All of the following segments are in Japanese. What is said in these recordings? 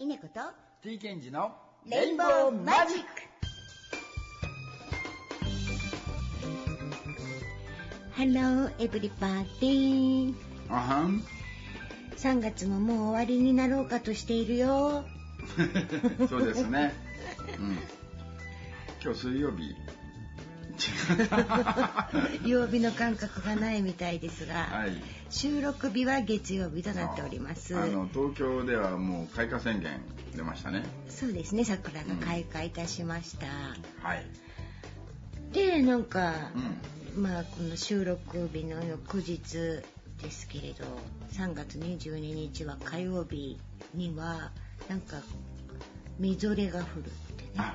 稲子と T ケンジのレインボーマジックハローエブリパーティーあはん3月ももう終わりになろうかとしているよ そうですね。うん。今日水曜日。曜日の感覚がないみたいですが、はい。収録日は月曜日となっておりますあの東京ではもう開花宣言出ましたね。そうですね桜が開花いたしました、はい。でなんか、うん。まあこの収録日の翌日ですけれど3月22日は火曜日にはなんかみぞれが降るってね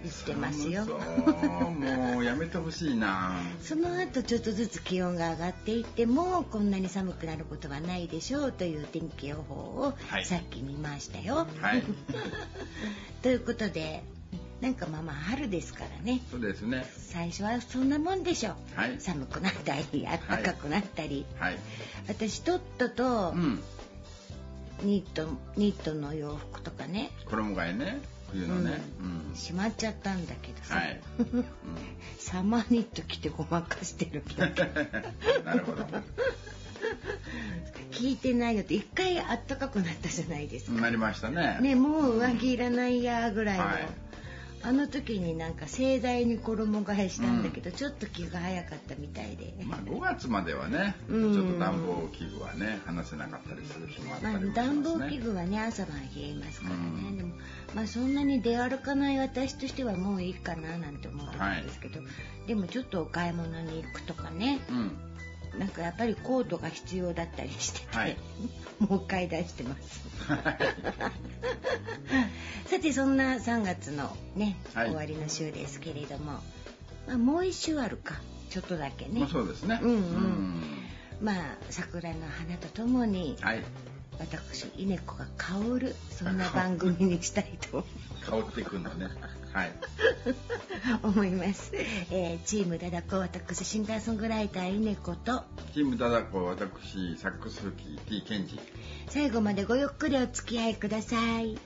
あ、言ってますよもうやめてほしいな。その後ちょっとずつ気温が上がっていってもこんなに寒くなることはないでしょうという天気予報をはいさっき見ましたよ。はい。ということでなんかまあまあ春ですからねそうですね。最初はそんなもんでしょう、はい寒くなったり暖かくなったり、はい。私とっととうん。ニットニットの洋服とかね衣替えね。冬のね。うん。しまっちゃったんだけどさ、はい。サマーニット着てごまかしてるけどうん。なるほど。聞いてないよって一回あったかくなったじゃないですか。なりましたね。ねもう上着いらないやぐらいの、はいあの時になんか盛大に衣替えしたんだけど、ちょっと気が早かったみたいで、まあ5月まではね、うん。ちょっと暖房器具はね離せなかったりする日もあったまありもし暖ますね。房器具はね朝晩冷えますからね、うん。でもまあそんなに出歩かない私としてはもういいかななんて思ってたんですけど、でもちょっとお買い物に行くとかねうん。なんかやっぱりコートが必要だったりしてて、はいもう買い出してます。さてそんな3月のね、はい終わりの週ですけれども、まあ、もう一週あるかちょっとだけね、まあそうですね。うんうんまあ桜の花とともにはい。私稲子が香るそんな番組にしたいと香ってくんのね。はい。思います、えーチームダダコ私シンガーソングライター稲子と。チームダダコ私サックス吹き T ケンジ。最後までごゆっくりお付き合いください。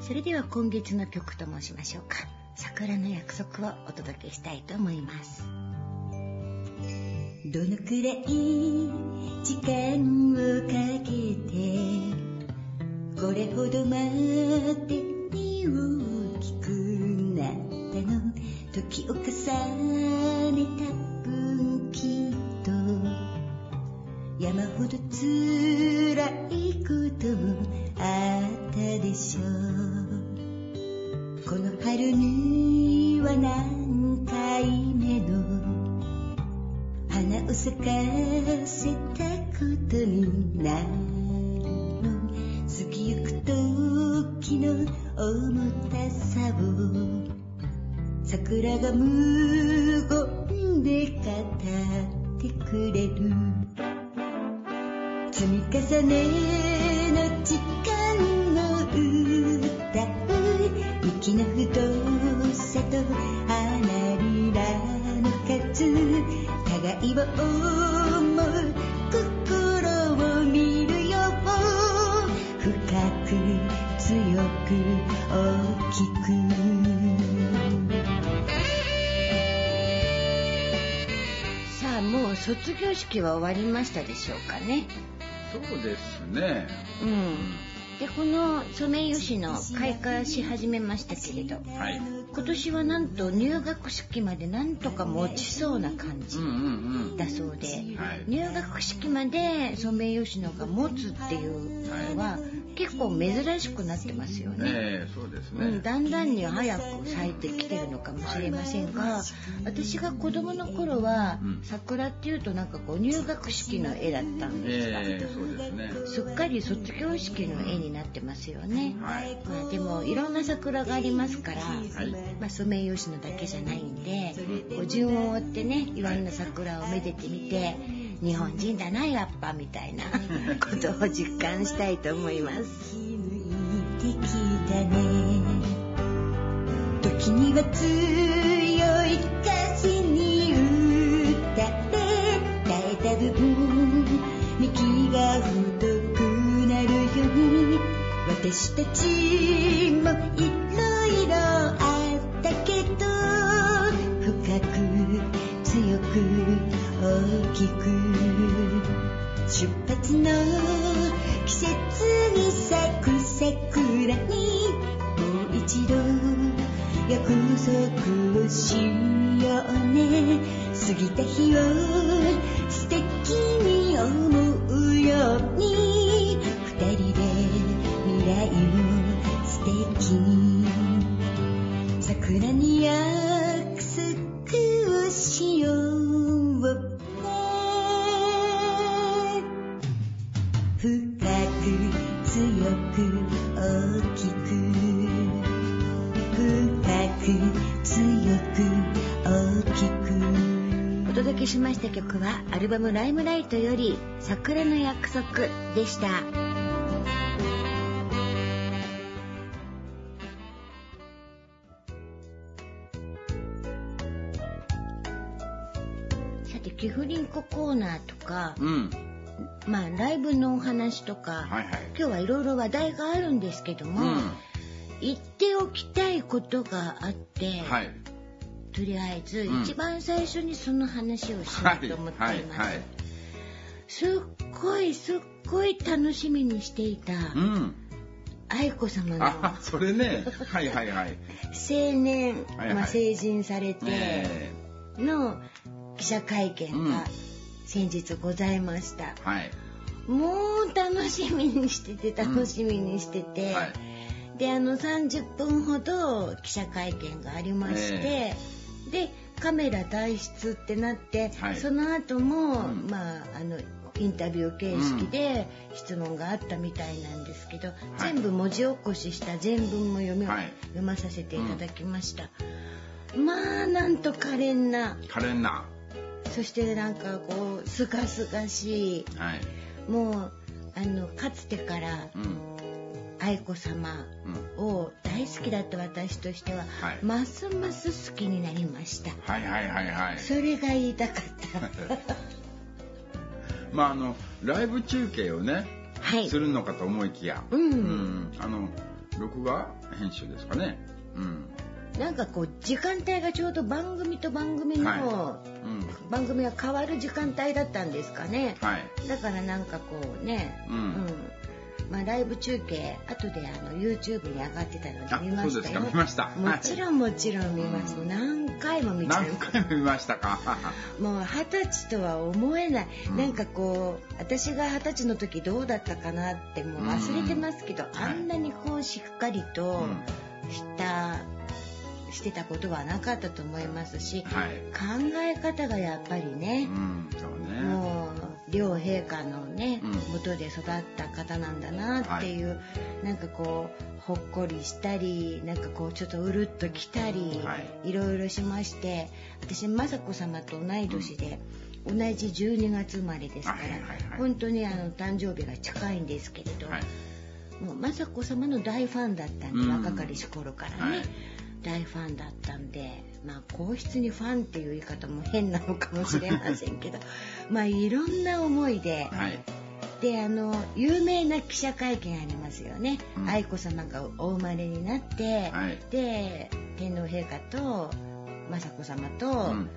それでは今月の曲と申しましょうか。桜の約束をお届けしたいと思いますどのくらい時間をかけてこれほどまでに大きくなったの時を重ねた分きっと山ほど辛いこともあったでしょう。この春には何を咲かせたことになる過ぎゆく時の重たさを桜が無言で語ってくれる。積み重ねの時間の歌う息の太さと花びらの数いを思う心を見るよ深く強く大きくさあもう卒業式は終わりましたでしょうかねそうですね。うんでこのソメイヨシノ開花し始めましたけれどはい。今年はなんと入学式までなんとか持ちそうな感じ。だそうで、はい。入学式までソメイヨシノが持つっていうのは結構珍しくなってますよね。ええそうですね。うん、だんだんに早く咲いてきてるのかもしれませんが私が子供の頃は、うん桜っていうとなんかこう入学式の絵だったんですが、ええそうですね。すっかり卒業式の絵になってますよね。はい。まあ、でもいろんな桜がありますから、はい。まあ、ソメイヨシノだけじゃないんで、こう順を追ってねいろんな桜をめでてみて日本人だなやっぱみたいな ことを実感したいと思います。てきたね時には強い歌詞に打たれ分に気が太くなるように私たちもいろ大きく出発の季節に咲く桜にもう一度約束をしようね過ぎた日を素敵に思うように二人で未来を素敵に桜にルバム「ライムライト」より「桜の約束」でしたさてキフリンココーナーとかうん。まあライブのお話とか、はいはい。今日はいろいろ話題があるんですけども、うん。言っておきたいことがあって、はい。とりあえずうん。一番最初にその話をしようと思っています、すっごいすっごい楽しみにしていたうん。愛子様の。あ、それね。はいはいはい。青年、はいはい。まあ、成人されてねの記者会見うん。が先日ございました、えはい。もう楽しみにしてて楽しみにしてて、はい。であの30分ほど記者会見がありまして、でカメラ退出ってなって、はい。その後も、うん。まああのインタビュー形式で質問があったみたいなんですけど、全部文字起こしした全文も読み、はい。読まさせていただきました、まあなんと可憐な。カレンナそしてなんかこうすがすがしい。ー。はい。もうあのかつてからうん。愛子様うん。を大好きだった私としては、はいますます好きになりましたはいはいはいはい。それが言いたかった まああのライブ中継をね、はいするのかと思いきや、うんあの録画編集ですかね。うん。なんかこう時間帯がちょうど番組と番組の、はうん。番組が変わる時間帯だったんですかねはい。だからなんかこうねうんまあ、ライブ中継後であの YouTube に上がってたのあで見ましたよ見ました。もちろんもちろん見ます、うん何回も見ちゃ何う回も見ましたか。もう二十歳とは思えない、うんなんかこう私が二十歳の時どうだったかなってもう忘れてますけど、んあんなにこうしっかりとうんした、してたことはなかったと思いますしはい。考え方がやっぱりうね、ん。そうね。もう両陛下のね、うん。元で育った方なんだなっていう、なんかこうほっこりしたりなんかこうちょっとうるっときたり、はい。いろいろしまして私雅子さまと同い年で、同じ12月生まれですから、はいはいはい。本当にあの誕生日が近いんですけれど、はい。もう雅子さまの大ファンだったんで、うん。若かりし頃からね、はい。大ファンだったんでまあ皇室にファンっていう言い方も変なのかもしれませんけど まあいろんな思いで、はい。であの有名な記者会見ありますよね、うん。愛子さまがお生まれになって、はい。で天皇陛下と雅子さまと、うん。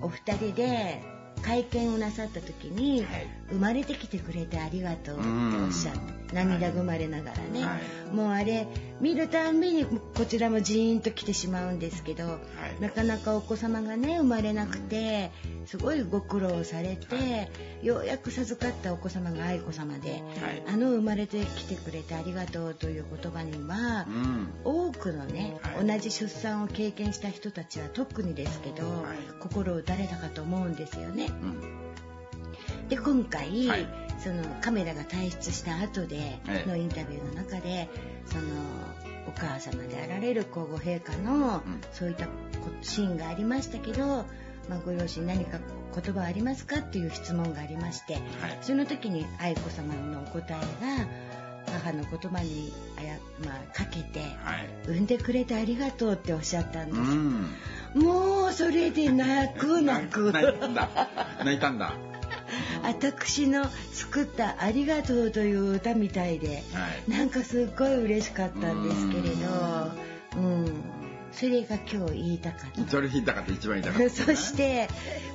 お二人で会見をなさった時に、はい。生まれてきてくれてありがとうっておっしゃって、涙ぐまれながらね、はい。もうあれ見るたんびにこちらもジーンと来てしまうんですけど、なかなかお子様がね生まれなくてすごいご苦労されて、ようやく授かったお子様が愛子様で、はい。あの生まれてきてくれてありがとうという言葉には、うん。多くのね、はい。同じ出産を経験した人たちは特にですけど、はい。心打たれたかと思うんですよね。うん。で今回、はいそのカメラが退出した後でええのインタビューの中でそのお母様であられる皇后陛下の、うんそういったこシーンがありましたけど、まあ、ご両親何か言葉ありますかっていう質問がありまして、はい。その時に愛子様のお答えが母の言葉にあや、まあ、かけてはい。「産んでくれてありがとう」っておっしゃったんうです、ん。もうそれで泣く泣く泣いたんだ。泣いたんだ。私の作った「ありがとう」という歌みたいで、はい。なんかすっごい嬉しかったんですけれど、うん、それが今日言いたかった。それ言いたかった、一番言いたかった、そし、て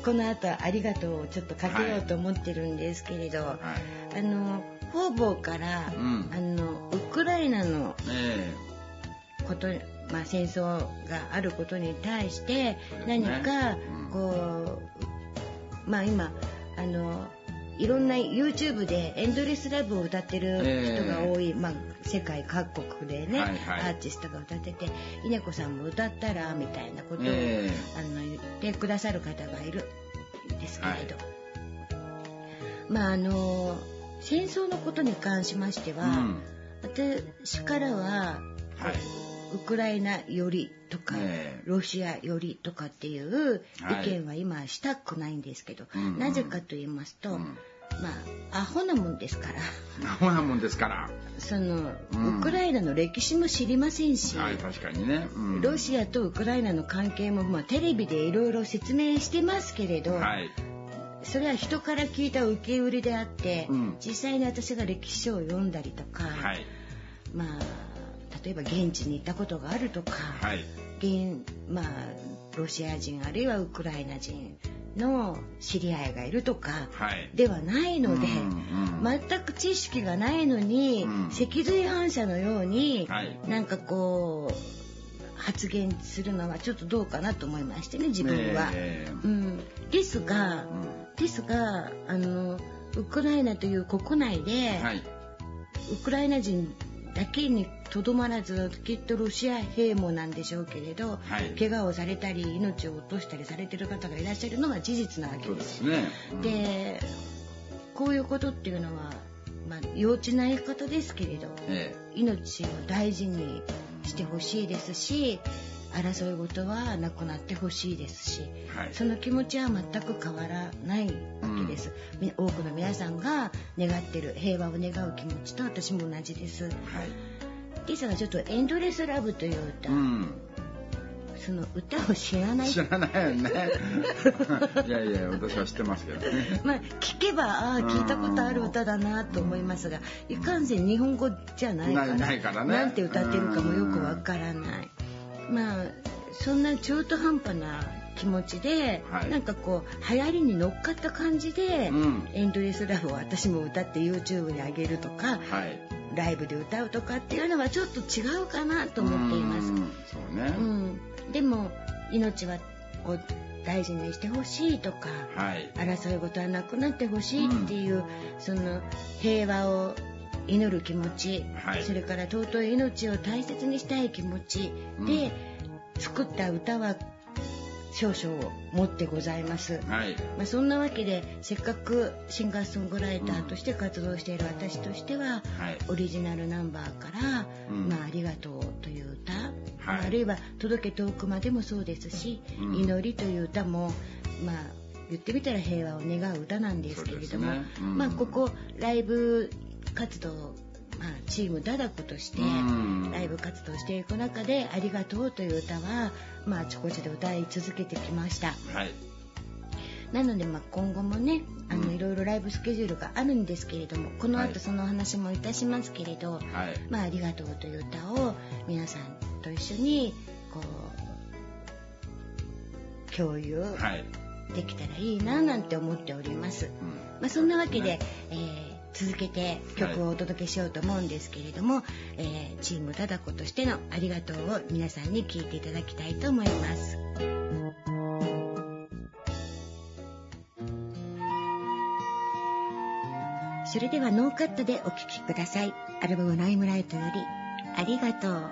この後ありがとうをちょっとかけようと思ってるんですけれど、はい。あの方々から、うん。あのウクライナのえこと、まあ、戦争があることに対して何かうん。こう、まあ今あのいろんな YouTube でエンドレスラブを歌ってる人が多い、まあ、世界各国でね、はいはい。アーティストが歌ってて稲子さんも歌ったらみたいなことを、えあの言ってくださる方がいるんですけれど、まああの戦争のことに関しましては、うん。私からははい。ウクライナよりとか、ええロシアよりとかっていうはい意見は今したくないんですけど、うんうんなぜかと言いますと、うんまあアホなもんですからアホなもんですから。その、うんウクライナの歴史も知りませんし、はい、確かにね。うん。ロシアとウクライナの関係も、まあ、テレビでいろいろ説明してますけれど、はい。それは人から聞いた受け売りであって、うん実際に私が歴史書を読んだりとか、はい。まあ例えば現地に行ったことがあるとか、はい。現まあロシア人あるいはウクライナ人の知り合いがいるとかはい。ではないので、うんうん全く知識がないのに、うん脊髄反射のように、はいなんかこう発言するのはちょっとどうかなと思いましてね自分は。えうん、ですが、うんですがあのウクライナという国内で、えはい。ウクライナ人だけにとどまらずきっとロシア兵もなんでしょうけれど、はい怪我をされたり命を落としたりされてる方がいらっしゃるのは事実なわけそうで。ですすね。うん、でこういうことっていうのは、まあ、幼稚な言い方ですけれどえ命を大事にしてほしいですし争い事はなくなってほしいですしえはい。その気持ちは全く変わらないわけです、み多くの皆さんが願ってる平和を願う気持ちと私も同じですはい。ですがちょっと「エンドレスラブ」という歌、うん。その歌を知らない知らないよね。いやいや、私は知ってますけどね。まあ聞けばああ聞いたことある歌だなと思いますがいかんせん日本語じゃないからないないからねなんて歌ってるかもよくわからないまあそんな中途半端な気持ちで、はいなんかこう流行りに乗っかった感じで、うんエンドレスラブを私も歌って YouTube に上げるとかはい。ライブで歌うとかっていうのはちょっと違うかなと思っています。うんそうね。うん、でも命はを大事にしてほしいとかはい。争い事はなくなってほしいっていう、その平和を祈る気持ち、はい。それから尊い命を大切にしたい気持ちで、作った歌は少々持ってございます。はい。まあ、そんなわけでせっかくシンガーソングライターとして活動している私としては、はい。オリジナルナンバーから「うん。まあ、ありがとう」という歌、はい。あるいは「届け遠くまで」もそうですし「うん。祈り」という歌もまあ言ってみたら平和を願う歌なんですけれども、ね。うん。まあここライブ活動、まあ、チームダダコとしてうんライブ活動していく中で「ありがとう」という歌は、まあ、あちこちで歌い続けてきました。はい。なので、まあ、今後もねあの、うんいろいろライブスケジュールがあるんですけれどもこのはい後そのお話もいたしますけれど、はい。まあ、ありがとうという歌を皆さんと一緒にこう共有はい。できたらいいななんて思っております。うんまあ、そんなわけで、ねえー続けて曲をお届けしようと思うんですけれども、えーチームダダコとしての「ありがとう」を皆さんに聞いていただきたいと思います。それではノーカットでお聴きください。アルバムライムライトより「ありがとう」。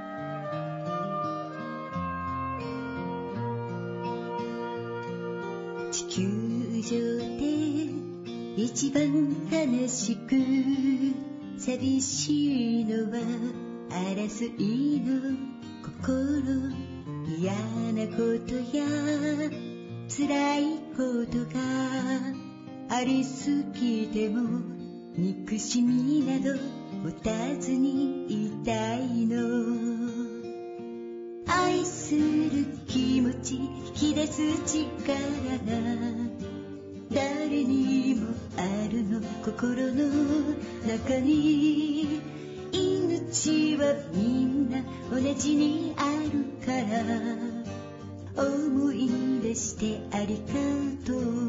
地球上で一番悲しく寂しいのは争いの心嫌なことや辛いことがありすぎても憎しみなど持たずにいたいの。愛する気持ち引き出す力が誰にもあるの心の中に命はみんな同じにあるから思い出してありがとう。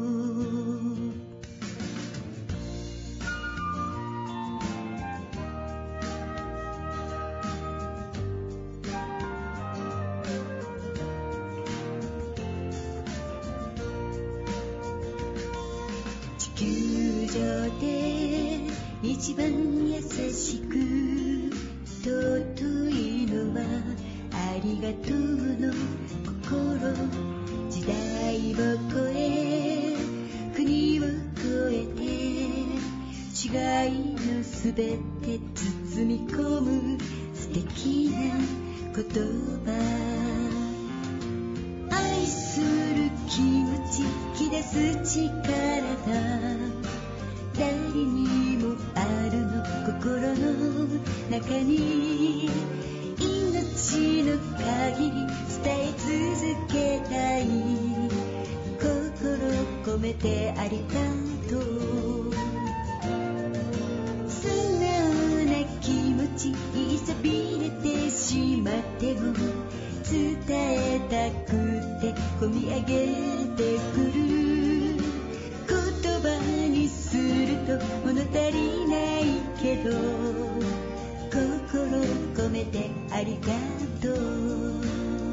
のすべて包み込む素敵な言葉。愛する気持ち引き出す力。が誰にもあるの心の中に。命の限り伝え続けたい心込めてありがと。うち言いそびれてしまっても伝えたくて込み上げてくる。言葉にすると物足りないけど心込めてありがとう。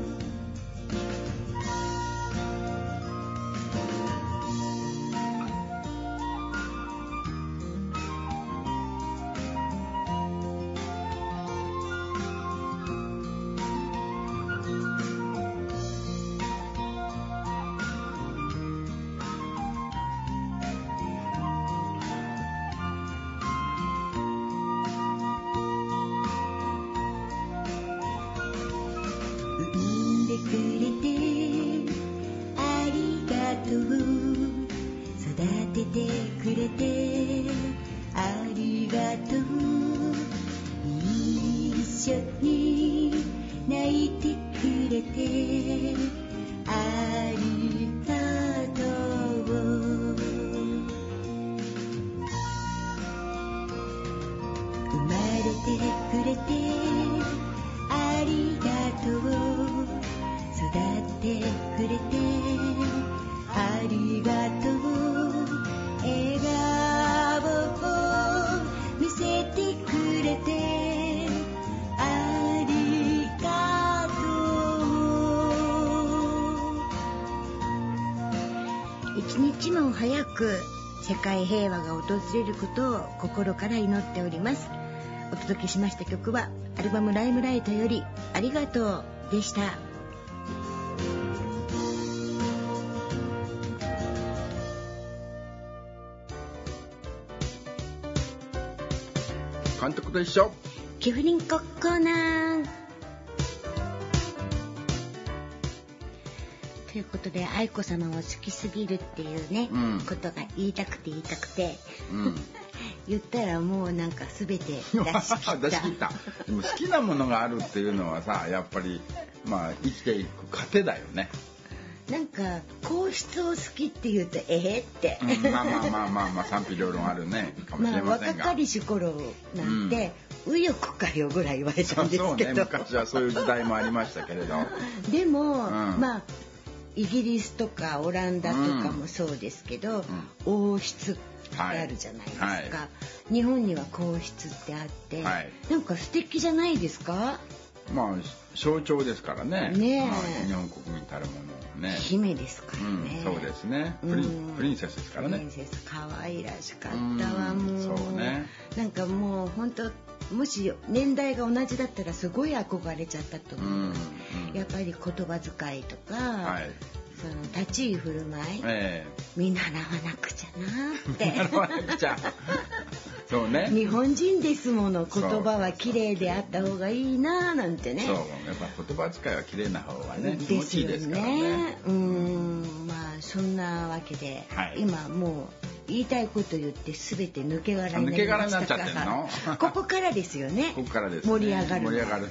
くれく世界平和が訪れることを心から祈っております。お届けしました曲はアルバム「ライムライト」より「ありがとう」でした。監督と一緒。キフリンココーナーということで愛子様を好きすぎるっていうね、うん。ことが言いたくて言いたくてうん。言ったらもうなんか全て出し切った。出し切った。でも好きなものがあるっていうのはさやっぱりまあ生きていく糧だよね、なんか皇室を好きって言うとええって、うん、まあまあまあまあまあ賛否両論あるね。かもしまあれませんが、若かりし頃なんて、右翼かよぐらい言われたんですそうねけど、昔はそういう時代もありましたけれど。でも、ん。まあイギリスとかオランダとかもそうですけど、王室ってあるじゃないですか、はい。は日本には皇室ってあって、はい。なんか素敵じゃないですか？まあ象徴ですからね。ねえ。まあ、日本国民たるものをね。姫ですからうんね、、そうですね。プリプリンセスですからね。プリンセス可愛らしかったわうんもう。そうね。なんかもう本当もし年代が同じだったらすごい憧れちゃったと思う、うんうん。やっぱり言葉遣いとか、はい。その立ち居振る舞い、え見習わなくちゃなえなるほってどじゃ。あそうね。日本人ですもの言葉は綺麗であった方がいいななんてね。そう。やっぱ言葉遣いは綺麗な方がね気持ちいいですからね。ねうん。まあそんなわけで、はい。今もう言いたいこと言って全て抜け殻になりましたかになっちゃってんの？らここからですよね。ここからです、ね、盛り上がるの盛り上がる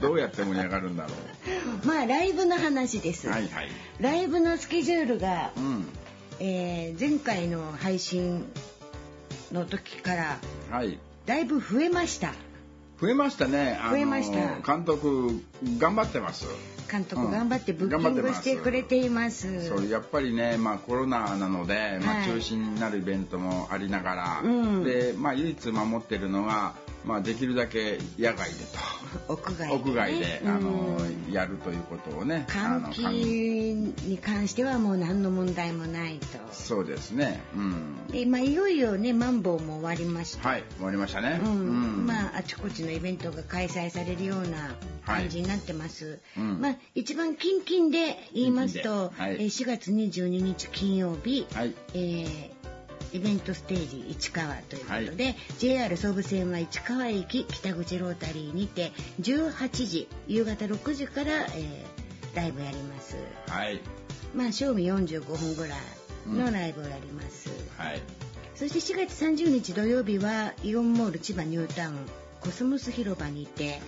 の どうやって盛り上がるんだろまあライブの話です、うはいはい。ライブのスケジュールがうん。えー前回の配信の時からはい。だいぶ増えました。増えましたね。増えました。監督頑張ってます。監督うん。頑張ってブッキングしてくれています、そうやっぱりね、まあ、コロナなので、まあ、はい。中止になるイベントもありながら、うん。で、まあ、唯一守ってるのが、まあ、できるだけ野外で屋外で、屋外で、あのうんやるということをね換気に関してはもう何の問題もないと。そうですね。うん。で、まあ、いよいよねマンボウも終わりました、はい終わりましたね。うん。うん。まああちこちのイベントが開催されるような感じになってます、うん。まあ一番近々で言いますと、はい。えー4月22日金曜日、はい。えーイベントステージ市川ということで、JR 総武線は市川駅北口ロータリーにて18時夕方6時から、えーライブやります。はい。まあ賞味45分ぐらいのライブをやります、はい。そして4月30日土曜日はイオンモール千葉ニュータウンコスモス広場にて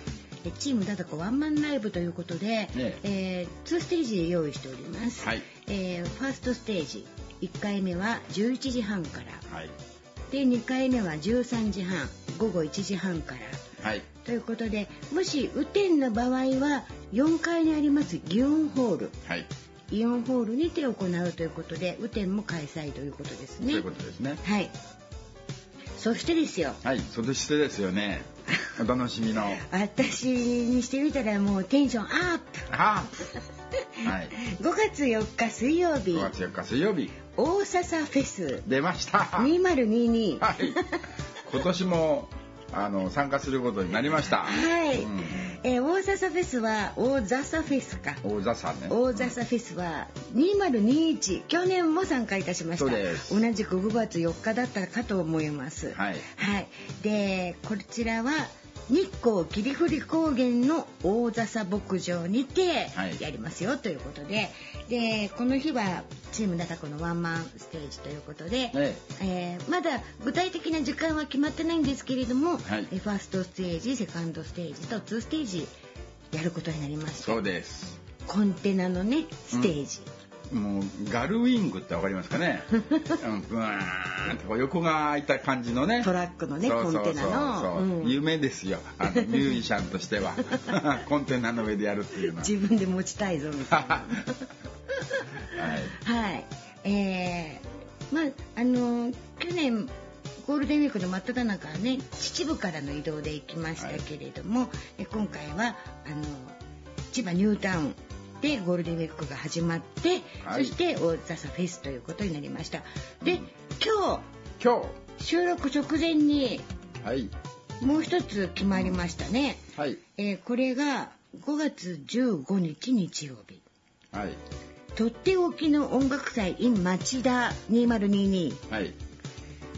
えチームダダコワンマンライブということで、ね。えー2ステージで用意しております、はい。えーファーストステージ1回目は11時半から。はい。で2回目は13時半午後1時半から。はい。ということでもし雨天の場合は4階にありますイオンホール。はい。イオンホールにて行うということで雨天も開催ということですね。そういうことですね。はい。そしてですよ。はい。そしてですよね。お楽しみの。私にしてみたらもうテンションアップ。あはい。5月4日水曜日。5月4日水曜日大笹フェス。出ました。2022はい。今年もあの参加することになりました。はい、うん。えー大笹フェスは大笹フェスか。大座さんね。大笹フェスは2021去年も参加いたしました。そうです。同じく5月4日だったかと思います。はい。はい、でこちらは日光霧降高原の大笹牧場にてはい。やりますよということで、でこの日はチームダタコのワンマンステージということで、ねえ。ーまだ具体的な時間は決まってないんですけれども、はい。えファーストステージセカンドステージと2ステージやることになりましたそうです。コンテナのねステージ、もうガルウィングってわかりますかね、うん、ブワーンう横が開いた感じのね。トラックのねコンテナの。そうう。ん。夢ですよ。あの ミュージシャンとしては。コンテナの上でやるっていうのは。自分で持ちたいぞみたいな。はい。はい。えー、まああの去年ゴールデンウィークの真っ只中はね秩父からの移動で行きましたけれども、え今回はあの千葉ニュータウンでゴールデンウィークが始まって、はい。そして大笹フェスということになりました。で今今日。収録直前に日はい。もう一つ決まりましたね。はい。えーこれが5月15日日曜日。はい。とっておきの音楽祭 in 町田2022はい。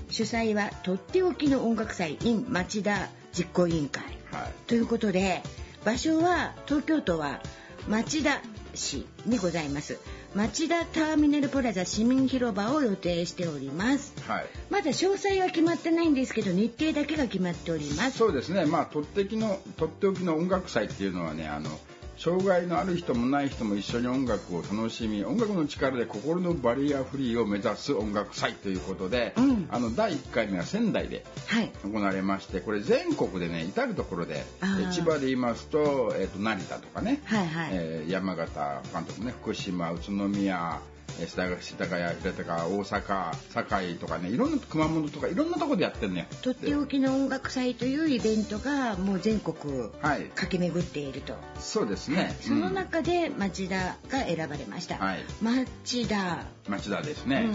主催はとっておきの音楽祭 in 町田実行委員会。はい。ということで場所は東京都は町田市にございます。町田ターミナルプラザ市民広場を予定しております。はい。まだ詳細は決まってないんですけど日程だけが決まっております。そうですね。まあとってきのとっておきの音楽祭っていうのはねあの障害のある人もない人も一緒に音楽を楽しみ音楽の力で心のバリアフリーを目指す音楽祭ということで、うん。あの第1回目は仙台ではい。行われましてこれ全国でね至る所で千葉で言いますと,、えーと成田とかね、はいはい、えー山形関東ね福島宇都宮えー世田谷世田谷平高大阪堺とかねいろんな熊本とかいろんなとこでやってんのよ。とっておきの音楽祭というイベントがもう全国はい。駆け巡っていると。そうですね。その中で町田が選ばれました、はい。町田、うん町田ですね。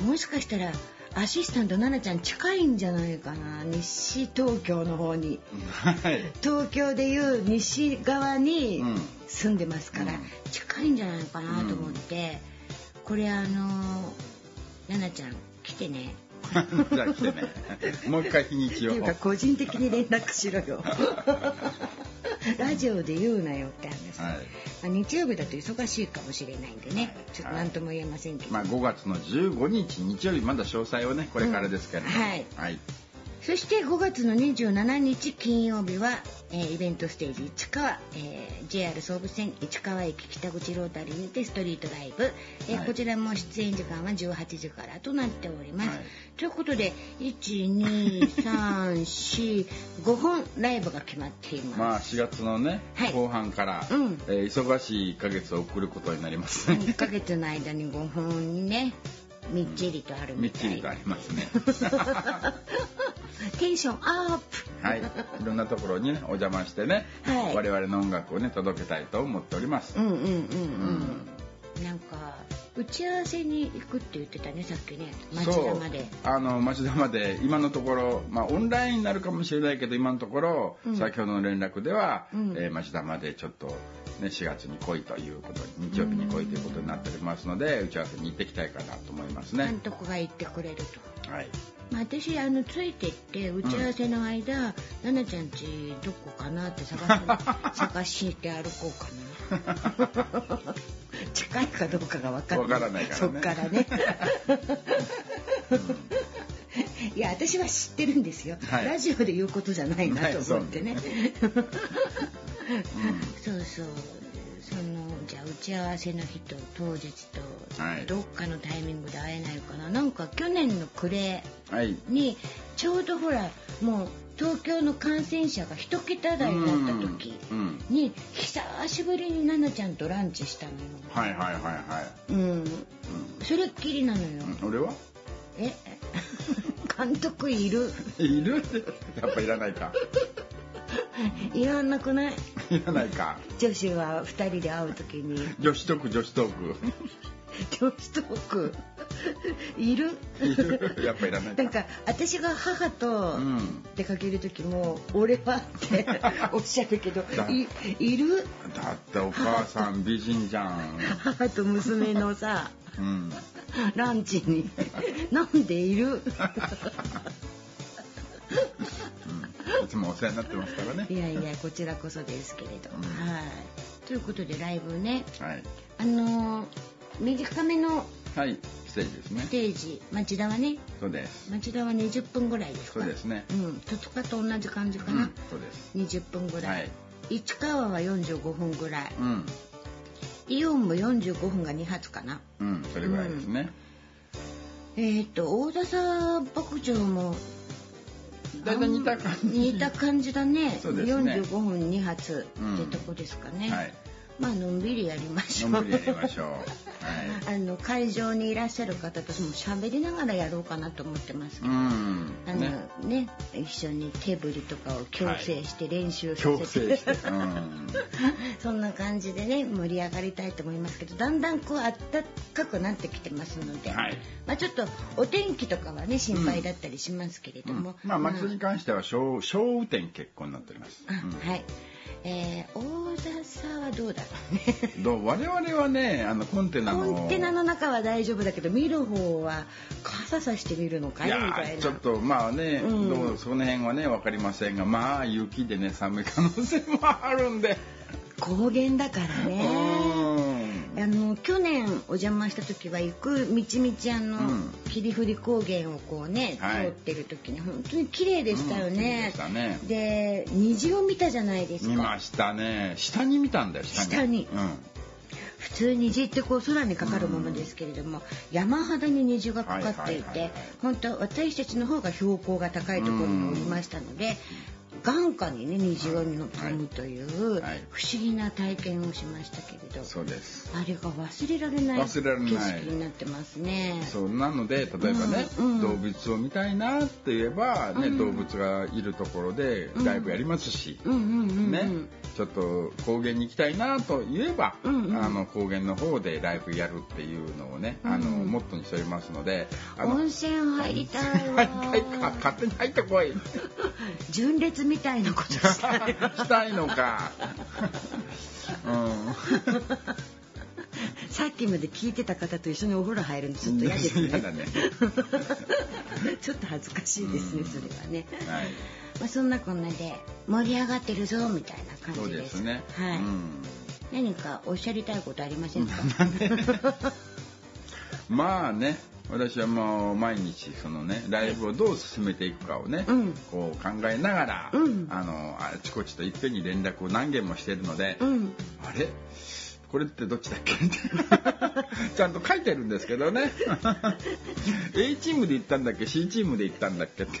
うん、もしかしたらアシスタント奈々ちゃん近いんじゃないかな西東京の方に。はい。東京でいう西側にうん。住んでますから、うん。近いんじゃないかなと思って、これあの奈々ちゃん来てね。じゃあ来てね。もう一回日にちを。っていうか個人的に連絡しろよ。ラジオで言うなよって話、はい。まあ日曜日だと忙しいかもしれないんでね、はい。ちょっと何とも言えませんけど、まあ5月の15日日曜日まだ詳細はねこれからですけど、うん。はい。はい。そして5月の27日金曜日は、えーイベントステージ市川、えー JR 総武線市川駅北口ロータリーにてストリートライブ、えーはいこちらも出演時間は18時からとなっております。はいということで12345本ライブが決まっています。まあ4月のね、はい後半から、うんえー忙しい1ヶ月を送ることになりますね。1ヶ月の間に5本ねみっちりとあるみったちりとありますね。テンションアップはい、いろんなところにねお邪魔してね、はい。我々の音楽をね届けたいと思っております。うんうんうん。うんなんか打ち合わせに行くって言ってたねさっきね町田まで。そう。あの町田まで今のところ、まあ、オンラインになるかもしれないけど今のところ、うん。先ほどの連絡では、うん。えー町田までちょっと、ね、4月に来いということに日曜日に来いということになっておりますので、打ち合わせに行ってきたいかなと思いますね。監。督が言ってくれると。はい、まあ、私あのついてって打ち合わせの間、奈々ちゃんちどこかなって探し 探して歩こうかな。近いかどうかが分かんない。わからないからね。そっからね。いや私は知ってるんですよ、はい。ラジオで言うことじゃないなと思ってね、そうそうそのじゃあ打ち合わせの日と当日と、はい。どっかのタイミングで会えないかな。なんか去年の暮れはい。にちょうどほらもう東京の感染者が一桁台になった時に久しぶりに奈々ちゃんとランチしたのよ。はいはいはいはい、うん、それっきりなのよ。うん、俺は？え 監督いる？いる？やっぱいらないか。いらなくない？いらないか。女子は2人で会う時に。女子トーク女子トーク女子トークいる。やっぱいらないか。なんか私が母とうん。出かける時も「俺は」って おっしゃるけどだいいる？だってお母さん美人じゃん。母と娘のさうん。ランチに。なんでいる？いつもお世話になってますからね。いやいやこちらこそですけれど、うん。はい。ということでライブね。はい。あのー短めのはいステージですね。ステージ。町田はね。そうです。町田は20分ぐらいです。かそうですね。うん。戸塚と同じ感じかな、うんそうです。20分ぐらい、はい。市川は45分ぐらい。うん。イオンも45分が2発かな。うんそれぐらいですね。えっ、と大笹牧場も大体似た感じ。似た感じだね。そうですね。45分2発ってとこですかね、はい。まあのんびりやりましょう。のんびりやりましょう。はいあの会場にいらっしゃる方とも喋りながらやろうかなと思ってますけど、うん。あのね。ね一緒に手振りとかを強制して練習さ強せて、制して。うん。そんな感じでね盛り上がりたいと思いますけどだんだんこう暖かくなってきてますので、はい。まあ、ちょっとお天気とかはね心配だったりしますけれども、まあ祭りに関しては小小雨天結構になっております。あはい、えー、大笹はどうだろうね。うんどう？我々はねあのコンテナのコンテナの中は大丈夫だけど見る方は傘さしてみるのかい？みたいな。ーちょっとまあね、うん。どう？その辺はね分かりませんがまあ雪でね寒い可能性もあるんで、高原だからね。うんあの去年お邪魔した時は行く道々あの、うん。霧降り高原をこうね、はい。通ってる時に本当に綺麗でしたようんね。で虹を見たじゃないですか。見ましたね。下に見たんだよ下に。下に。うん。普通虹ってこう空にかかるものですけれども、山肌に虹がかかっていてはい本当私たちの方が標高が高いところにおりましたので、眼下にね虹を望むというはい。不思議な体験をしましたけれど、そうです。あれが忘れられない景色になってますね。そうなので例えばね、うん。うん。動物を見たいなって言えば、ねうん。動物がいるところでライブやりますし、うんね、ちょっと高原に行きたいなと言えば、うんうんあの高原の方でライブやるっていうのをね、あのうんモットーにしておりますのであの温泉入りたい入わりたいか勝手に入ってこい。純烈みたいなことしたいしたいのか。うん。さっきまで聞いてた方と一緒にお風呂入るのちょっと嫌ですね。ね。ちょっと恥ずかしいですねうん。それはね、はい。まあ、そんなこんなで盛り上がってるぞみたいな感じでですすね。はい、うん。何かおっしゃりたいことありませんか、まあね、私はもう毎日そのねライブをどう進めていくかをね、うん。こう考えながら、うん。あのあちこちといっぺんに連絡を何件もしてるので、うん。あれ？これってどっちだっけ？ちゃんと書いてるんですけどね。A チームで行ったんだっけ？C チームで行ったんだっけ？って。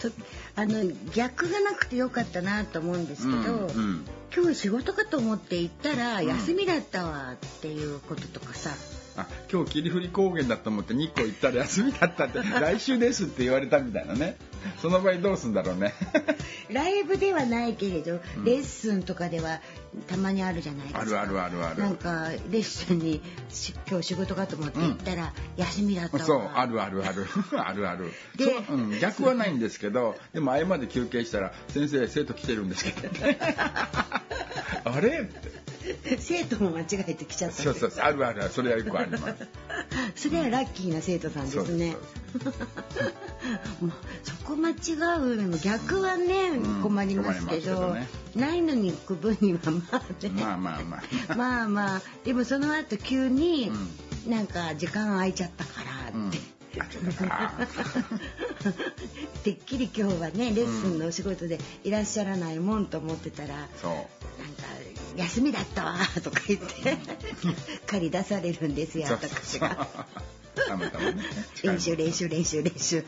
そあの逆がなくてよかったなと思うんですけど、うんうん。今日仕事かと思って行ったら休みだったわっていうこととかさ、あ今日霧降り高原だと思って日光行ったら休みだったって 来週ですって言われたみたいなね。その場合どうすんだろうね。ライブではないけれど、うん。レッスンとかではたまにあるじゃないですか。あるあるあるある。なんかレッスンにし今日仕事かと思って行ったら、休みだったわ。そうあるあるある。あるある。でうん、逆はないんですけどでも合間で休憩したら「先生生徒来てるんですけど」あれ？って 生徒も間違えてきちゃったそうそうそうあるあるそれはよくあります。それはラッキーな生徒さんですね。そこ間違うのも逆はね、うん困りますけど困りますないのに行く分にはまあね、まあまあまあ。まあまあでもその後急に、うなんか時間空いちゃったからうんって。あだからてっきり今日はねレッスンのお仕事でいらっしゃらないもんと思ってたら、そうなんか休みだったわとか言って借り出されるんですよそう私が。たまたまね練習練習練習練習、ん。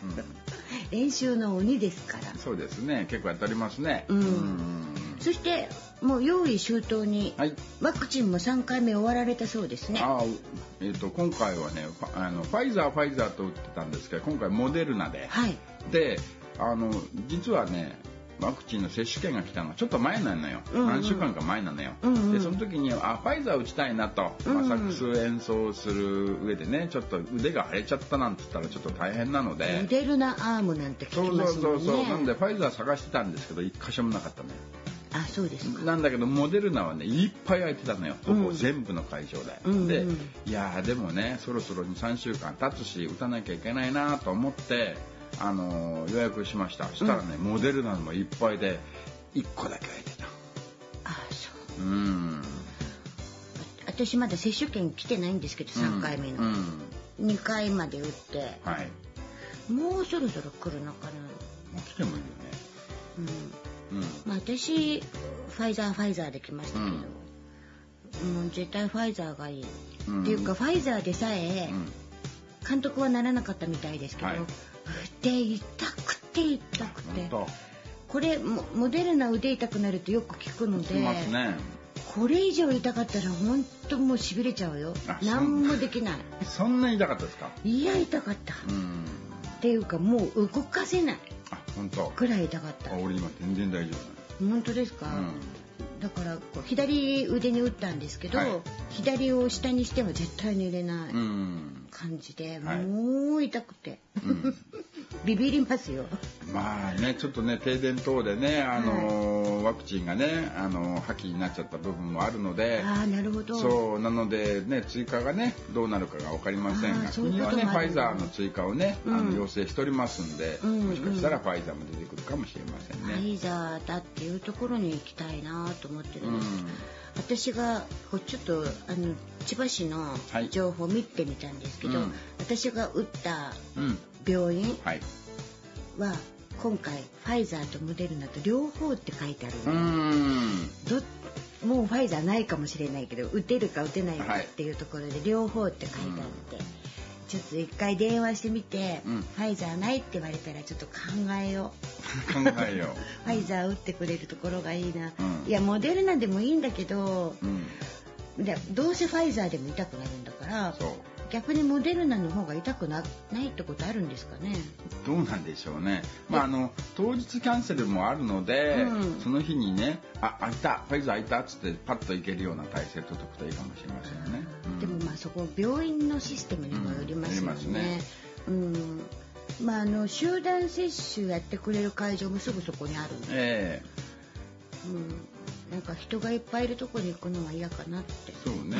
練習の鬼ですから。そうですね。結構やっておりますね。うん。ん。そしてもう用意周到に、はい。ワクチンも3回目終わられたそうですね。あえー、と今回はねファあのファイザーファイザーと打ってたんですけど今回モデルナで、はい。であの実はねワクチンの接種券が来たのはちょっと前なのよ、うんうん何週間か前なのよ、うんうん。でその時にあファイザー打ちたいなと、うんうん。まあ、サックス演奏する上でねちょっと腕が腫れちゃったなんて言ったらちょっと大変なのモでデルナアームなんて聞そうそきますもうそうんそう、ねなんでファイザー探してたんですけど一箇所もなかったのよ。あそうですか。なんだけどモデルナはねいっぱい空いてたのよ。ほぼうん全部の会場で、うんうんでいやーでもねそろそろ23週間経つし打たなきゃいけないなと思って、あのー予約しました。そしたらね、モデルナもいっぱいで1個だけ空いてた。あそう。うん。私まだ接種券来てないんですけど3回目の、うん。2回まで打って。はい。もうそろそろ来るのかな。もう来てもいいよね。うん。うん。まあ私ファイザーファイザーで来ましたけど、もう絶対ファイザーがいい、うん。っていうかファイザーでさえうん。監督はならなかったみたいですけど、はい腕痛くて痛くて。本これモモデルナ腕痛くなるとよく聞くのでね。これ以上痛かったら本当もうしびれちゃうよ。あ何もできない。そんなに痛かったですか？いや痛かった、っうん。ていうかもう動かせないあ本当。くらい痛かった。あ俺今全然大丈本当ですか、夫うんだからこう左腕に打ったんですけど、はい。左を下にしては絶対に入れないうん。感じで、はい。もう痛くて。うんビビりますよ。まあねちょっとね停電等でねあのーワクチンがねあのー破棄になっちゃった部分もあるので。ああなるほど。そうなのでね追加がねどうなるかが分かりませんが国はねファイザーの追加をね、あうん。の要請しておりますんで、うんうん。もしかしたらファイザーも出てくるかもしれませんフね。ァイザーだっていうところに行きたいなと思ってるうんんです。私がこうちょっとあの千葉市のはい。情報を見てみたんですけど、うん。私が打ったうん病院は今回ファイザーとモデルナと両方って書いてあるうーん。どもうファイザーないかもしれないけど打てるか打てないかはい。っていうところで両方って書いてあって、ちょっと一回電話してみて、うん。ファイザーないって言われたらちょっと考えよ考えよう。ファイザー打ってくれるところがいいな、うん。いやモデルナでもいいんだけどう。うん。でどうせファイザーでも痛くなるんだからそう逆にモデルナの方が痛くなないってことあるんですかね？どうなんでしょうね。まああの当日キャンセルもあるので、うん。その日にねあ開いたファイザー開いたっつってパッと行けるような体制とくといいかもしれませんよね。うん。でもまあそこ病院のシステムにもよりますよね。うんね。うん。まああの集団接種やってくれる会場もすぐそこにあるんで、ええ。うん、なんか人がいっぱいいるとこに行くのは嫌かなって。そうね。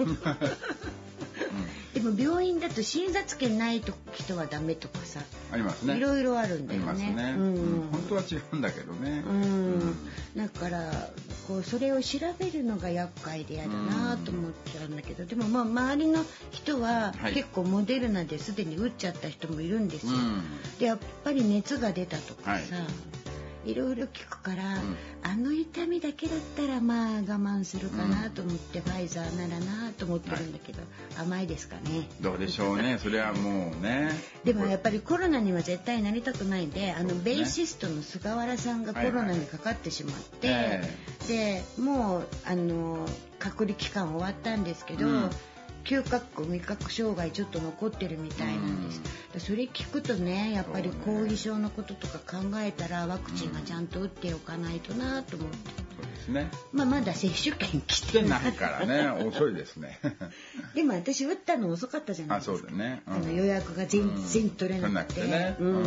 うん。でも病院だと診察券ない人はダメとかさ。ありますね。いろいろあるんだよね。ありますね、うん。うん。本当は違うんだけどね、うん、だからこうそれを調べるのが厄介で嫌だなと思っちゃうんだけどでもまあ周りの人ははい。結構モデルナですでに打っちゃった人もいるんですよ。うん。でやっぱり熱が出たとかさ、はいい、ろいろ聞くから、ん。あの痛みだけだったらまあ我慢するかなと思って、ファイザーならなと思ってるんだけど、甘いですかね。どうでしょうね。それはもうね。でもやっぱりコロナには絶対なりたくないんであのベーシストの菅原さんがコロナにかかってしまって、え。でもうあの隔離期間終わったんですけど、うん嗅覚味覚障害ちょっと残ってるみたいなんです、でそれ聞くとねやっぱり後遺症のこととか考えたらワクチンはちゃんと打っておかないとなと思って、そうですね。まあ、まだ接種券来来てないいからね遅いですね。でも私打ったの遅かったじゃないあですか。そうだね、うん。あの予約が全然取れなくて,、取れなくてね。うん。うん。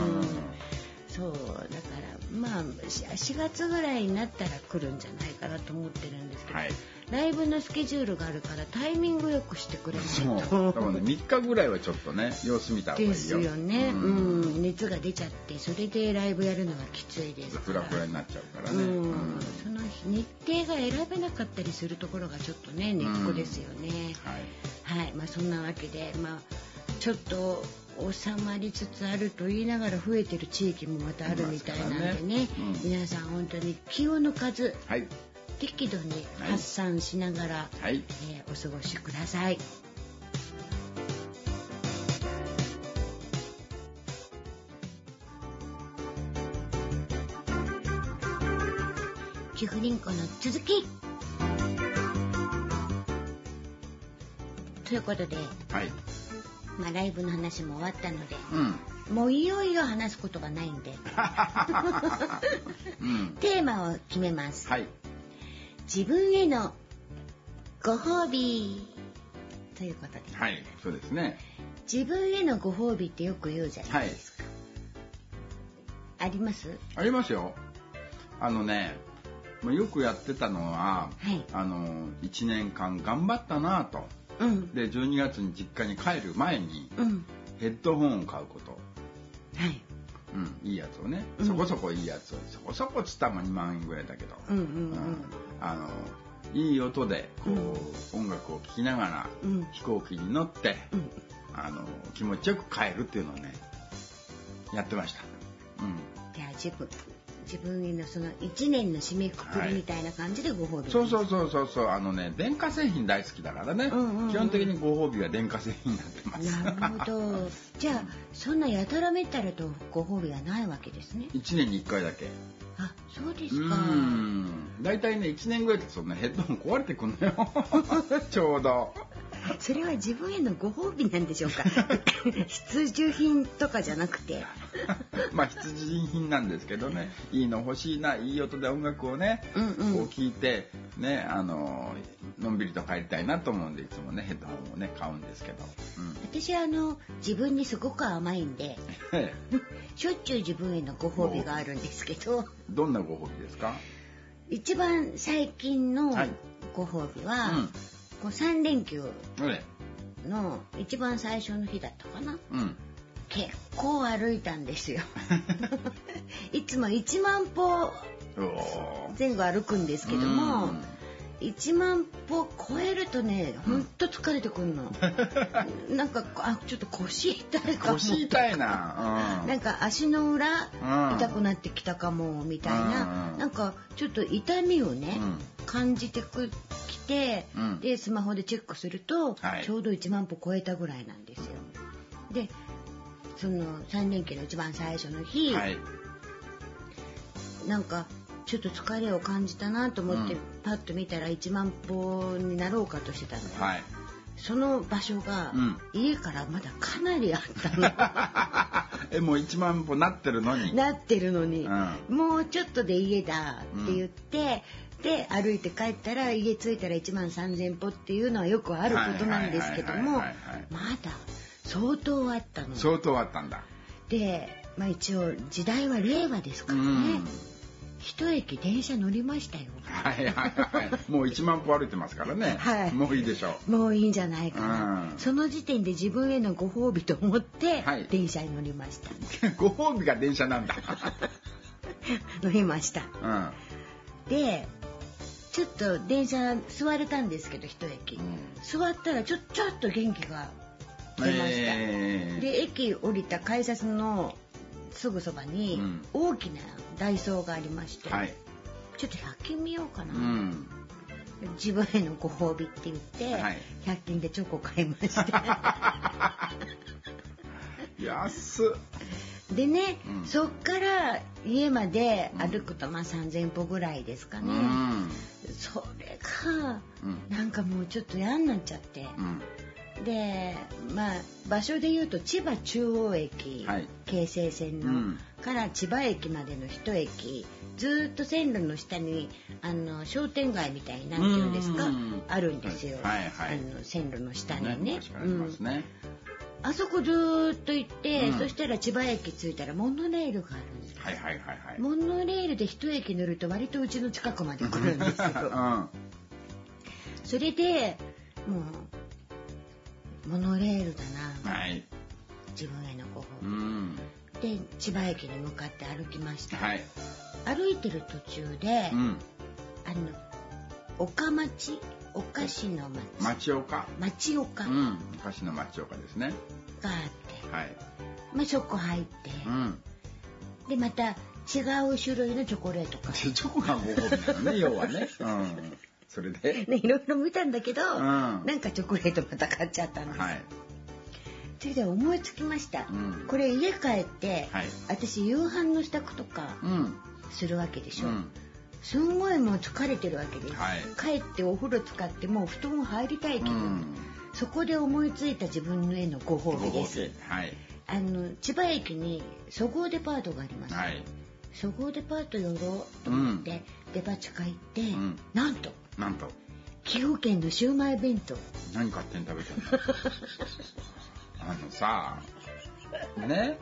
そうだからまあし4月ぐらいになったら来るんじゃないかなと思ってるんですけど、はい。ライブのスケジュールがあるからタイミングよくしてくれない そうと多分ね3日ぐらいはちょっとね様子見た方がいいよ。ですよね、ううん。ん熱が出ちゃってそれでライブやるのはきついです。フラフラになっちゃうからね、うん。うん。その日程が選べなかったりするところがちょっとねネックですよね、はい。はい、まあそんなわけで、まあちょっと収まりつつあると言いながら増えてる地域もまたあるみたいなんでね。ね。うん。皆さん本当に気を抜かずはい。適度に発散しながら、はい。えーお過ごしください。主婦リンコの続き。ということで、はいまあ、ライブの話も終わったのでうん。もういよいよ話すことがないんで。うん。テーマを決めます、はい。自分へのご褒美ということで。はい。そうですね。自分へのご褒美ってよく言うじゃなはいいですか、あります？ありますよ。あのねまあよくやってたのは、はい。あの1年間頑張ったなぁとうん。で12月に実家に帰る前にうん。ヘッドホンを買うこと。はい。うん、いいやつをね、うん。そこそこいいやつを。そこそこっつったらまあ2万円ぐらいだけど、うんうんうん。あのいい音でこう、音楽を聴きながら、うん。飛行機に乗って、うん。あの気持ちよく帰るっていうのをねやってました、うん、じゃあ自分自分へのその1年の締めくくりみたいな感じでご褒美、そうそうそうそうそう。あのね電化製品大好きだからね、うんうんうん。基本的にご褒美は電化製品になってます。なるほど。じゃあそんなやたらめったらとご褒美はないわけですね。1年に1回だけ。あそうでうすか。ん。大体ね1年ぐらいでそんなヘッドホン壊れてくんのよ。ちょうどそれは自分へのご褒美なんでしょうか？必需品とかじゃなくて。まあ必需品なんですけどね。いいの欲しいないい音で音楽をね、うんうん。こう聴いてねあののんびりと帰りたいなと思うんでいつもねヘッドホンをね買うんですけど、私はあの自分にすごく甘いんでうん、しょっちゅう自分へのご褒美があるんですけど。どんなご褒美ですか？一番最近のはい。ご褒美は、うんこう3連休ねの一番最初の日だったかな。うん。結構歩いたんですよ。いつも1万歩前後歩くんですけども、うん。1万歩超えるとねほんと疲れてくるの、なんかあちょっと腰痛いかも。腰痛いな、うん、なんか足の裏うん。痛くなってきたかもみたいな、うん。なんかちょっと痛みをね、うん感じてくきて、うん。でスマホでチェックすると、はい。ちょうど1万歩超えたぐらいなんですよ。でその3連休の一番最初の日、はい。なんかちょっと疲れを感じたなと思って、うん。パッと見たら1万歩になろうかとしてたんだよ、はい。その場所が、うん。家からまだかなりあったの。えもう1万歩なってるのに。なってるのに、うもうちょっとで家だって言って、で歩いて帰ったら家着いたら1万3,000歩っていうのはよくあることなんですけどもまだ相当あったの。相当あったんだで、まあ、一応時代は令和ですかうらね。ん。一駅電車乗りましたよ。はいはいはい。もう1万歩歩いてますからね、はい。もういいでしょもういいんじゃないかな、うん。その時点で自分へのご褒美と思ってはい。電車に乗りました、う ご褒美が電車なんだ。乗りました。うん。でちょっと電車座れたんですけど一駅、うん。座ったらちょちょっと元気が出ました、えー。で駅降りた改札のすぐそばにうん。大きなダイソーがありまして、はい。ちょっと100均見ようかな、うん。自分へのご褒美って言って、はい。100均でチョコ買いました。安っ。でね、うん。そっから家まで歩くとまあ3,000歩ぐらいですかうね、んそれがうん。なんかもうちょっと嫌になっちゃって、うん。でまあ場所で言うと千葉中央駅、はい。京成線の、うん。から千葉駅までの一駅ずーっと線路の下にあの商店街みたいになんていうんですか？うん。あるんですよ、はいはいあの線路の下にねあそこずーっと行って、うん。そしたら千葉駅着いたらモノレールがあるんですよ、はいはいはいはい。モノレールで一駅乗ると割とうちの近くまで来るんですようんそれでもうモノレールだな、はい。自分へのご褒美。うん。で千葉駅に向かって歩きました、はい。歩いてる途中で、うん。あの岡町？お菓子の町。町岡。町岡。がうん。お菓子の町岡ですねあって、はい。まあ、そこ入って、うん。でまた違う種類のチョコレートか。チョコがご褒美なのね 要はね。うん。それで？ね、いろいろ見たんだけど、ん。なんかチョコレートまた買っちゃったんです、はい。それで思いつきました、うん。これ家帰って、はい。私夕飯の支度とかうん。するわけでしょ、うん。すんごいもう疲れてるわけです、はい。帰ってお風呂使ってもう布団入りたい気う分、んそこで思いついた自分へのごご褒美です。はい。あの千葉駅にそごうデパートがあります、はい。そごうデパート寄ろうと思って、デパ地下行って、ん。なんとなんと。崎陽軒のシウマイ弁当。何勝手に食べたの？あのさね？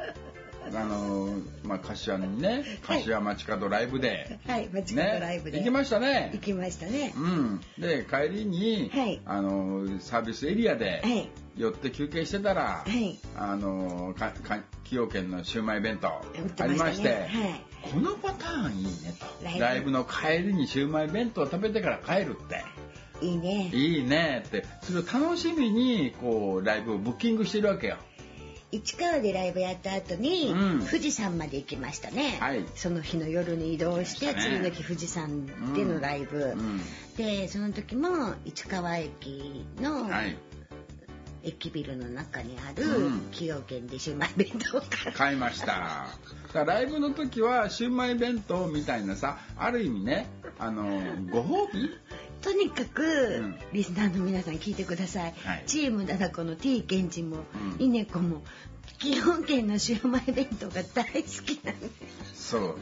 あのまあ柏にねはい。柏町角ライブで、はい街角ライブで、ね、行きましたね。行きましたね。うん、で帰りに、はい。あのサービスエリアではい。寄って休憩してたら、はい。あのかか崎陽軒のシウマイ弁当ありまして、はい。このパターンいいねと。ライブ。ライブの帰りにシウマイ弁当食べてから帰るって。いいね。いいねって。それを楽しみにこうライブをブッキングしてるわけよ。市川でライブやった後に、うん。富士山まで行きましたね、はい。その日の夜に移動して、ね。次の日富士山でのライブ、うん。でその時も市川駅のはい、駅ビルの中にあるうん。崎陽軒でシウマイ弁当が買いました。だライブの時はシウマイ弁当みたいなさある意味ねあのご褒美？とにかく、ん。リスナーの皆さん聞いてください、はい。チームダダコの T ケンジも、うん。イネコも崎陽軒のシウマイ弁当が大好きなんです。そう。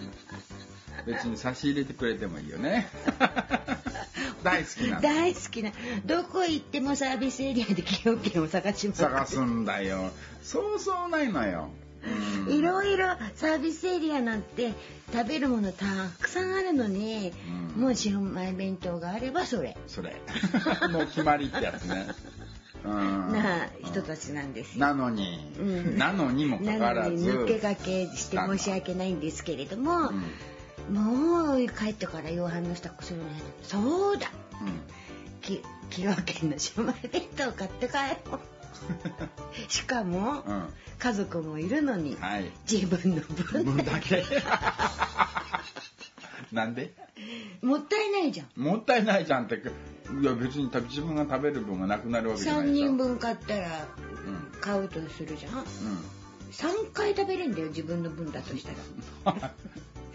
別に差し入れてくれてもいいよね。大好きな大好きなどこ行ってもサービスエリアで崎陽軒を探します。探すんだよ。そうそうないのよ、うん。いろいろサービスエリアなんて食べるものたくさんあるのに、うん。もうシウマイ弁当があればそれ、それ。もう決まりってやつね、うん、な人たちなんですよ。なのに、うん。なのにもかかわらず。抜け駆けして申し訳ないんですけれども、うん。もう帰ってから夕飯の支度するのそうだ。うん。き 崎陽軒のシウマイ弁当買って帰ろう しかも、うん。家族もいるのに、はい。自分の分。分だけ。なんで？もったいないじゃん。もったいないじゃんって。いや別に自分が食べる分がなくなるわけじゃな3いでしょ人分買ったらうん。買うとするじゃん。うん。3回食べれんだよ自分の分だとしたら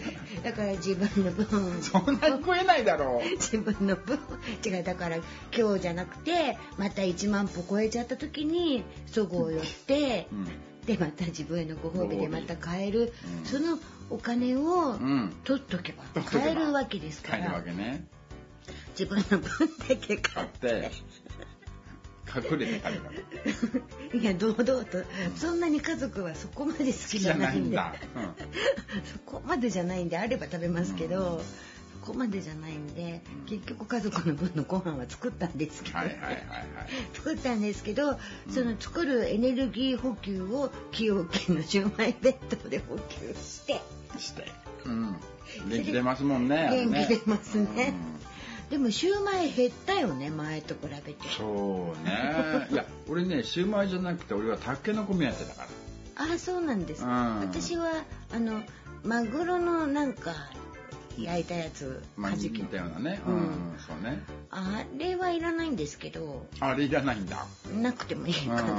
だから自分の分。そんなに食えないだろう。自分の分。違うだから今日じゃなくてまた1万歩超えちゃった時にそごう寄って、うん。でまた自分へのご褒美でまた買える、うん。そのお金をうん。取っとけば買えるわけですか帰るわらけね。自分の分だけ買っ買ってて隠れて食べたいや堂々と。そんなに家族はそこまで好きじゃないんで。そこまでじゃないんであれば食べますけど、そこまでじゃないんで、結局家族の分のご飯は作ったんですけど、作ったんですけど、その作るエネルギー補給を崎陽軒のシューマイ弁当で補給して。して。うん。元気出ますもんね元気出ますね、でもシューマイ減ったよね前と比べて。そうね。いや俺ねシューマイじゃなくて俺はたけのこ目当てだから。ああそうなんです、うん、私はあのマグロのなんか焼いたやつまあ、じきたようなね、うん、うん、そうね。あれはいらないんですけど。あれいらないんだ。なくてもいいかな、うん、あ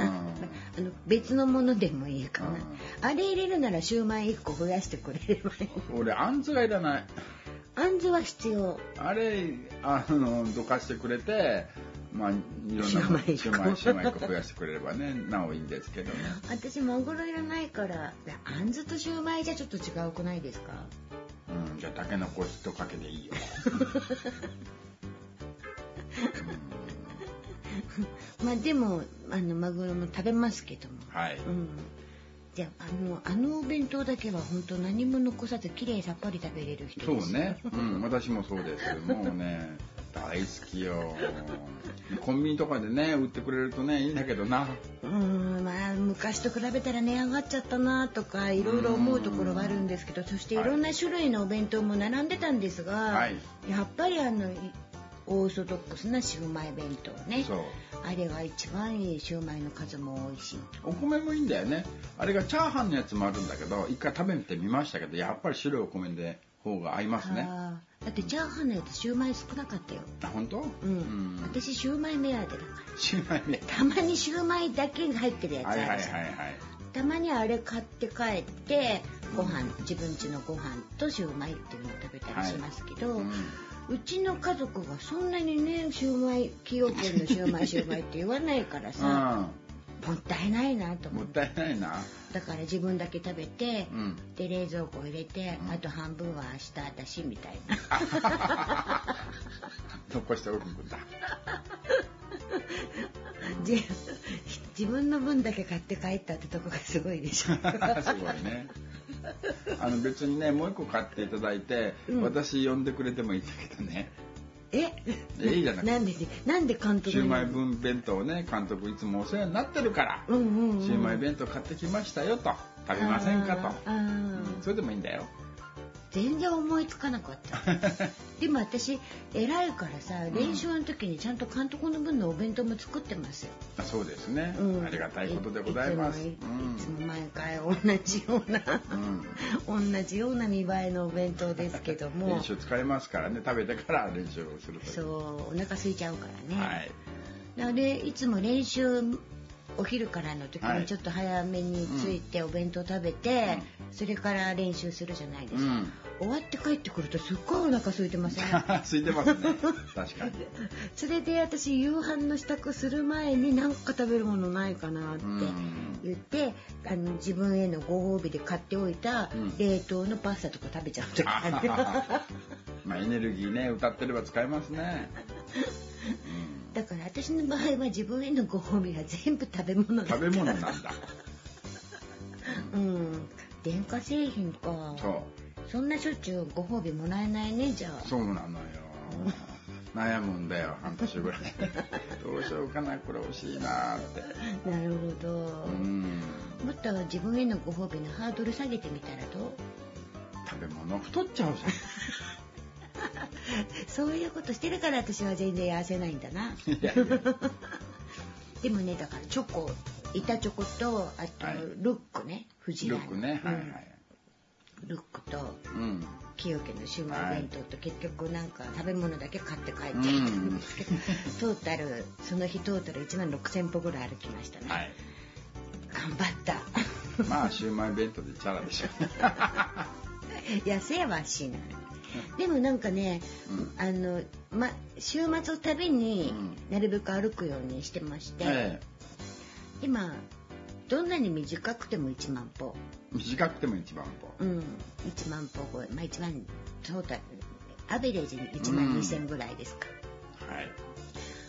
の別のものでもいいかな、うん、あれ入れるならシューマイ1個増やしてくれればいい。俺あんずがいらないあんずは必要あれあのどかしてくれてまあいろんなシューマイシューマイ個増やしてくれればねなおいいんですけどね私マグロいらないからあんずとシューマイじゃちょっと違うくないですか？うん、じゃあタケノコ一かけでいいよ。まあでもあのマグロも食べますけども。はい。うん。じゃあのあのお弁当だけは本当何も残さずきれいさっぱり食べれる人そうね。うん、私もそうですけどもうね。大好きよ。コンビニとかでね売ってくれるとねいいんだけどな。うんまあ昔と比べたら値上がっちゃったなとかいろいろ思うところはあるんですけどそしていろんな種類のお弁当も並んでたんですが、はい、やっぱりあのオーソドックスなシューマイ弁当ね。あれが一番いいシューマイの数も多いし。お米もいいんだよねあれがチャーハンのやつもあるんだけど一回食べてみましたけどやっぱり白いお米で方が合いますね。だってチャーハンのやつシューマイ少なかったよ。あ本当？うん、うん、私シューマイ目当てだから。シューマイ目。たまにシューマイだけが入ってるやつあるじゃん、はいはいはいはい。たまにあれ買って帰ってご飯、うん、自分家のご飯とシューマイっていうのを食べたりしますけど、はい。うん、うちの家族がそんなにねシューマイ崎陽軒のシューマイシューマイって言わないからさ、もったいないなと思ってもったいないな。だから自分だけ食べて、うん、で冷蔵庫入れて、うん、あと半分は明日私みたいな。残しておくんだ。自分の分だけ買って帰ったってとこがすごいでしょ。すごいね。あの別にねもう一個買っていただいて、うん、私呼んでくれてもいいんだけどねえ？えいいじゃない。なんでなんで監督シューマイ分弁当ね監督いつもお世話になってるから、うんうんうん、シューマイ弁当買ってきましたよと。食べませんかと、うん、それでもいいんだよ全然思いつかなかった。でも私偉いからさ練習の時にちゃんと監督の分のお弁当も作ってますよ、あそうですね、うん、ありがたいことでございます。いつも毎回同じような、うん、同じような見栄えのお弁当ですけども。練習使いますからね。食べてから練習をするとそうお腹空いちゃうからね、はい、なのでいつも練習お昼からの時にちょっと早めに着いてお弁当食べて、それから練習するじゃないですか、うん、終わって帰ってくるとすっごいお腹空いてません？空いてますね。確かに。それで私夕飯の支度する前に何か食べるものないかなって言って、あの自分へのご褒美で買っておいた冷凍のパスタとか食べちゃう時ある、まあエネルギーね歌ってれば使えますね、うんだから私の場合は自分へのご褒美は全部食べ物食べ物なんだ。うん。電化製品か。そう。そんなしょっちゅうご褒美もらえないねじゃあ。そうなのよ。悩むんだよ半年ぐらい。どうしようかなこれ欲しいなって。なるほど。うん。もっと自分へのご褒美のハードル下げてみたらどう？食べ物太っちゃうじゃんそういうことしてるから私は全然痩せないんだな。でもねだからチョコ板チョコとあとルックね、フジラルックね、はいはい。ルックと、うん、清家のシウマイ弁当と結局なんか食べ物だけ買って帰ってきたんですけど、トータルその日トータル1万6,000歩ぐらい歩きましたね。はい、頑張った。まあシウマイ弁当でチャラでしょ。痩せはしない。でもなんかね、うん、あの、ま、週末を旅になるべく歩くようにしてまして、ええ、今どんなに短くても1万歩。短くても1万歩。うん。1万歩超えまあ1万トータルアベレージに1万2千ぐらいですか、うん、はい。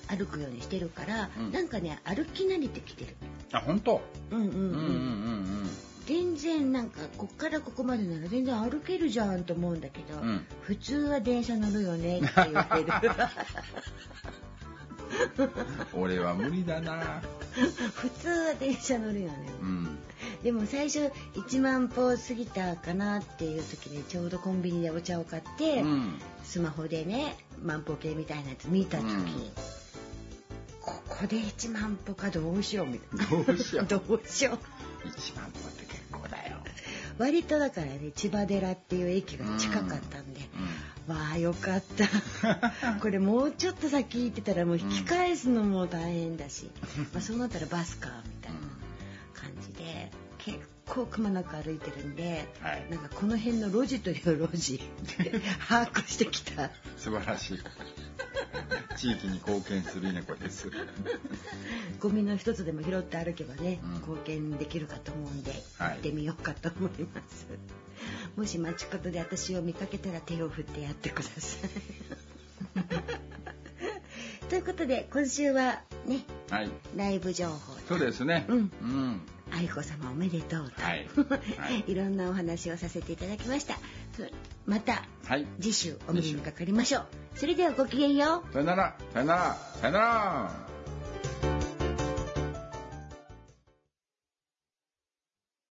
歩くようにしてるから、うん。なんかね歩き慣れてきてる。あ本当？うんうん。うん。うんうんうん全然なんかこっからここまでなら全然歩けるじゃんと思うんだけど、うん。普通は電車乗るよねって言われる。う ん俺は無理だな。普通は電車乗るよね、うん。でも最初1万歩過ぎたかなっていう時にちょうどコンビニでお茶を買って、うん。スマホでね万歩計みたいなやつ見た時。に、うん。ここで1万歩かどうしようみたいな。どうしよう。どうしよう一万歩って結構だよ。割とだからね千葉寺っていう駅が近かったんで、わあよかった。これもうちょっと先行ってたらもう引き返すのも大変だし、まあ、そうなったらバスかみたいな感じで結構くまなく歩いてるんで、はい。なんかこの辺の路地という路地 把握してきた。素晴らしい。地域に貢献する稲子です。ゴミの一つでも拾って歩けばね、うん。貢献できるかと思うんで、はい。行ってみようかと思います。もし街角で私を見かけたら手を振ってやってください。ということで今週はねはい。ライブ情報そうですね。うん。うん愛子様おめでとうと、はい。はい。いろんなお話をさせていただきました。そまたはい。次週お目にかかりましょう。それではごきげんよう。さよなら。さよなら。さよなら